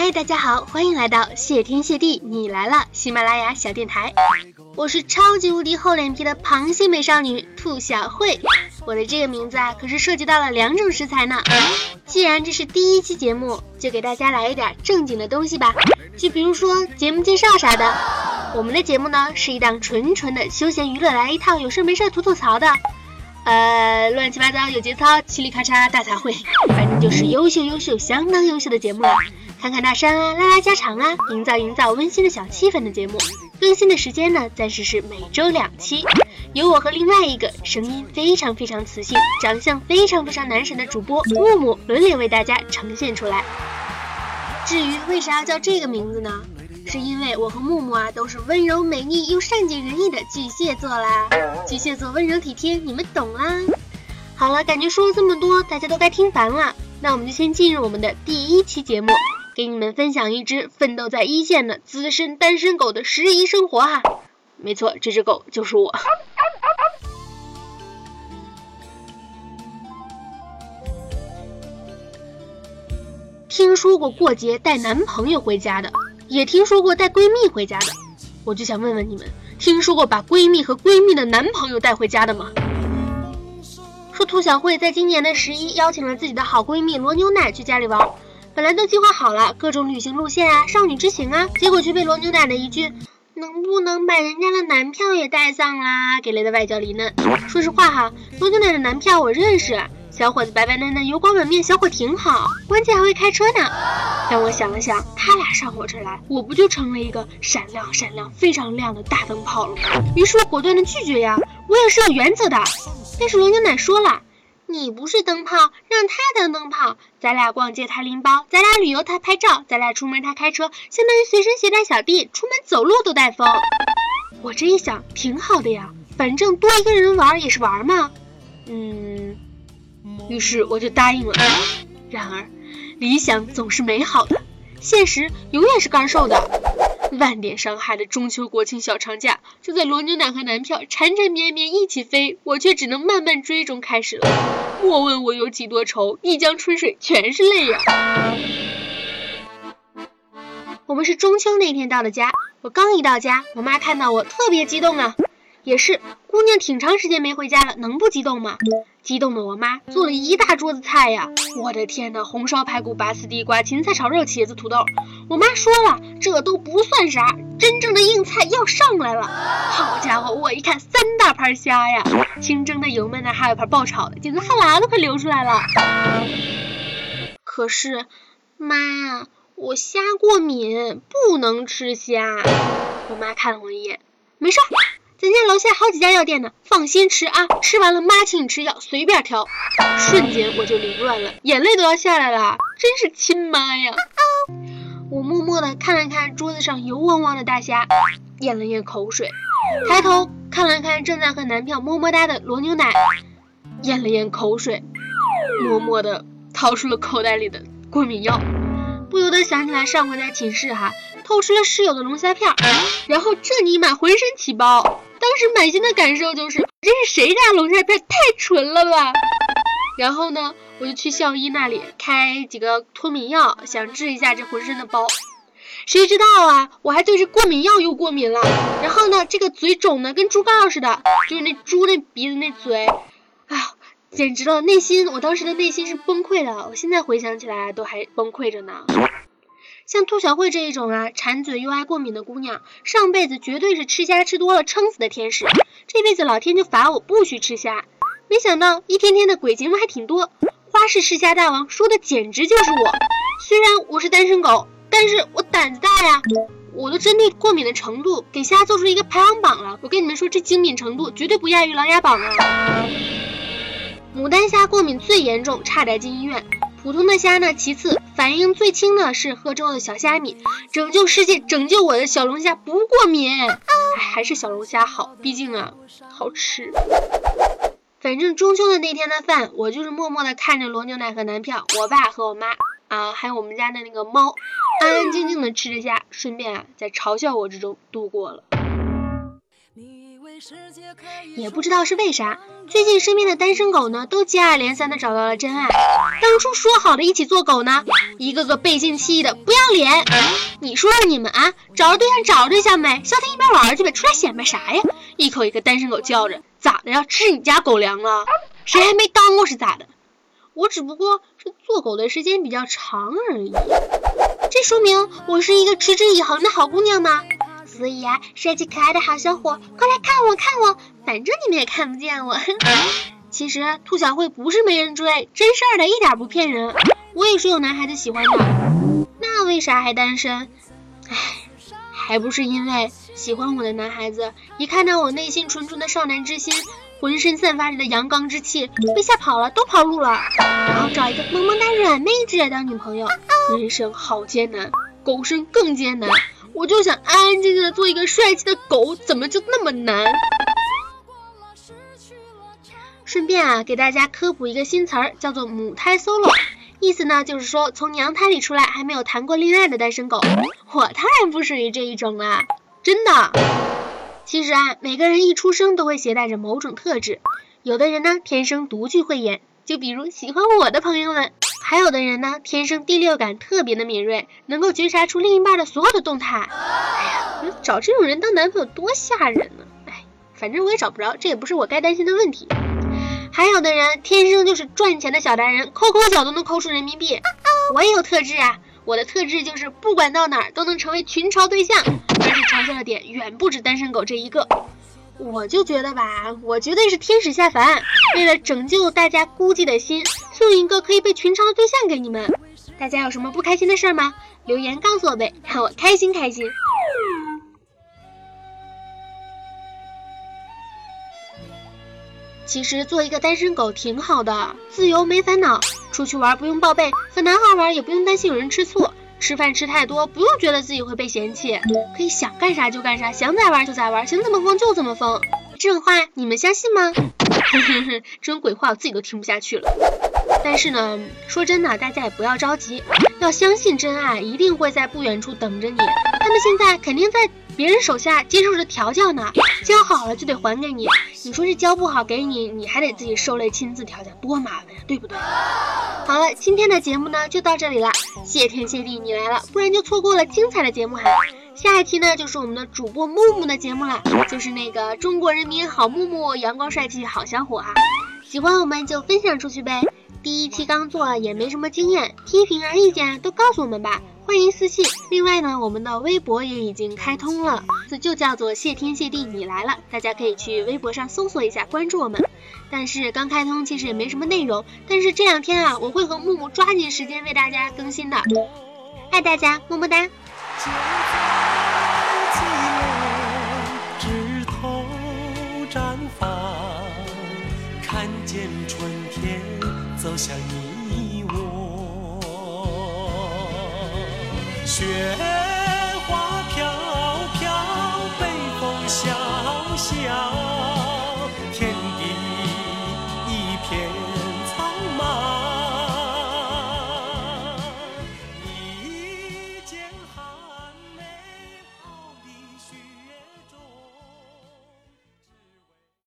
嗨，大家好，欢迎来到谢天谢地你来了喜马拉雅小电台，我是超级无敌厚脸皮的螃蟹美少女兔小慧。我的这个名字啊，可是涉及到了两种食材呢。既然这是第一期节目，就给大家来一点正经的东西吧，就比如说节目介绍啥的。我们的节目呢，是一档纯纯的休闲娱乐，来一套有事没事吐吐槽的。呃，乱七八糟有节操，嘁哩咔嚓大杂烩，反正就是优秀优秀相当优秀的节目了。侃侃大山啊，拉拉家常啊，营造营造温馨的小气氛的节目。更新的时间呢，暂时是每周两期，由我和另外一个声音非常非常磁性、长相非常非常男神的主播木木轮流为大家呈现出来。至于为啥要叫这个名字呢？是因为我和木木啊都是温柔美丽又善解人意的巨蟹座啦，巨蟹座温柔体贴，你们懂啦。好了，感觉说了这么多，大家都该听烦了，那我们就先进入我们的第一期节目，给你们分享一只奋斗在一线的资深单身狗的十一生活哈。没错，这只狗就是我。听说过过节带男朋友回家的。也听说过带闺蜜回家的，我就想问问你们，听说过把闺蜜和闺蜜的男朋友带回家的吗？说兔小慧在今年的十一邀请了自己的好闺蜜罗牛奶去家里玩，本来都计划好了各种旅行路线啊，少女之行啊，结果却被罗牛奶的一句“能不能把人家的男票也带上啦”给雷的外焦里嫩。说实话哈，罗牛奶的男票我认识。小伙子白白嫩嫩，油光满面，小伙挺好，关键还会开车呢。但我想了想，他俩上我这儿来，我不就成了一个闪亮闪亮、非常亮的大灯泡了吗？于是我果断的拒绝呀，我也是有原则的。但是罗牛奶说了，你不是灯泡，让他当灯泡。咱俩逛街他拎包，咱俩旅游他拍照，咱俩出门他开车，相当于随身携带小弟，出门走路都带风。我这一想，挺好的呀，反正多一个人玩也是玩嘛。嗯。于是我就答应了。然而，理想总是美好的，现实永远是干瘦的。万点伤害的中秋国庆小长假，就在罗牛奶和男票缠缠绵绵一起飞，我却只能慢慢追中开始了。莫问我有几多愁，一江春水全是泪呀。我们是中秋那天到的家，我刚一到家，我妈看到我特别激动啊。也是，姑娘挺长时间没回家了，能不激动吗？激动的我妈做了一大桌子菜呀！我的天呐，红烧排骨、拔丝地瓜、芹菜炒肉、茄子土豆。我妈说了，这都不算啥，真正的硬菜要上来了。好家伙，我一看三大盘虾呀，清蒸的、油焖的，还有盘爆炒的，简直哈喇子快流出来了。可是，妈，我虾过敏，不能吃虾。我妈看了我一眼，没事。咱家楼下好几家药店呢，放心吃啊！吃完了妈请你吃药，随便挑。瞬间我就凌乱了，眼泪都要下来了，真是亲妈呀！我默默的看了看桌子上油汪汪的大虾，咽了咽口水，抬头看了看正在和男票么么哒的罗牛奶，咽了咽口水，默默的掏出了口袋里的过敏药，不由得想起来上回在寝室哈，偷吃了室友的龙虾片，然后这尼玛浑身起包。当时满心的感受就是，这是谁家龙虾片太纯了吧？然后呢，我就去校医那里开几个脱敏药，想治一下这浑身的包。谁知道啊，我还对这过敏药又过敏了。然后呢，这个嘴肿的跟猪羔似的，就是那猪那鼻子那嘴，啊，简直了！内心，我当时的内心是崩溃的，我现在回想起来都还崩溃着呢。像兔小慧这一种啊，馋嘴又爱过敏的姑娘，上辈子绝对是吃虾吃多了撑死的天使，这辈子老天就罚我不许吃虾。没想到一天天的鬼节目还挺多，花式吃虾大王说的简直就是我。虽然我是单身狗，但是我胆子大呀，我都针对过敏的程度给虾做出一个排行榜了。我跟你们说，这精敏程度绝对不亚于琅琊榜啊。牡丹虾过敏最严重，差点进医院。普通的虾呢，其次反应最轻的是喝粥的小虾米。拯救世界，拯救我的小龙虾不过敏，还是小龙虾好，毕竟啊好吃。反正中秋的那天的饭，我就是默默的看着罗牛奶和男票，我爸和我妈啊，还有我们家的那个猫，安安静静的吃着虾，顺便啊在嘲笑我之中度过了。也不知道是为啥，最近身边的单身狗呢，都接二连三的找到了真爱。当初说好的一起做狗呢，一个个背信弃义的不要脸。你说说你们啊，找着对象找着对象没，消停一边玩去呗，出来显摆啥呀？一口一个单身狗叫着，咋的呀？吃你家狗粮了？谁还没当过是咋的？我只不过是做狗的时间比较长而已。这说明我是一个持之以恒的好姑娘吗？所以呀，帅气可爱的好小伙，快来看我看我，反正你们也看不见我。其实兔小慧不是没人追，真事儿的，一点不骗人。我也是有男孩子喜欢的，那为啥还单身？唉，还不是因为喜欢我的男孩子一看到我内心纯纯的少男之心，浑身散发着的阳刚之气，被吓跑了，都跑路了，然后找一个萌萌哒软妹子当女朋友。人生好艰难，狗生更艰难。我就想安安静静的做一个帅气的狗，怎么就那么难？顺便啊，给大家科普一个新词儿，叫做母胎 solo，意思呢就是说从娘胎里出来还没有谈过恋爱的单身狗。我当然不属于这一种啦，真的。其实啊，每个人一出生都会携带着某种特质，有的人呢天生独具慧眼，就比如喜欢我的朋友们。还有的人呢，天生第六感特别的敏锐，能够觉察出另一半的所有的动态。哎呀，找这种人当男朋友多吓人呢！哎，反正我也找不着，这也不是我该担心的问题。还有的人天生就是赚钱的小达人，抠抠脚都能抠出人民币。我也有特质啊，我的特质就是不管到哪儿都能成为群嘲对象，而且嘲笑的点远不止单身狗这一个。我就觉得吧，我绝对是天使下凡，为了拯救大家孤寂的心。送一个可以被群嘲的对象给你们，大家有什么不开心的事儿吗？留言告诉我呗，让我开心开心。其实做一个单身狗挺好的，自由没烦恼，出去玩不用报备，和男孩玩也不用担心有人吃醋，吃饭吃太多不用觉得自己会被嫌弃，可以想干啥就干啥，想咋玩就咋玩，想怎么疯就怎么疯。这种话你们相信吗？这种鬼话我自己都听不下去了。但是呢，说真的，大家也不要着急，要相信真爱一定会在不远处等着你。他们现在肯定在别人手下接受着调教呢，教好了就得还给你。你说这教不好给你，你还得自己受累亲自调教，多麻烦呀，对不对？好了，今天的节目呢就到这里了，谢天谢地你来了，不然就错过了精彩的节目哈。下一期呢就是我们的主播木木的节目了，就是那个中国人民好木木，阳光帅气好小伙啊。喜欢我们就分享出去呗。第一期刚做也没什么经验，批评啊意见都告诉我们吧，欢迎私信。另外呢，我们的微博也已经开通了，这就叫做谢天谢地你来了，大家可以去微博上搜索一下，关注我们。但是刚开通其实也没什么内容，但是这两天啊，我会和木木抓紧时间为大家更新的，爱大家，么么哒。看见春天走向你我。雪花飘飘北风萧萧。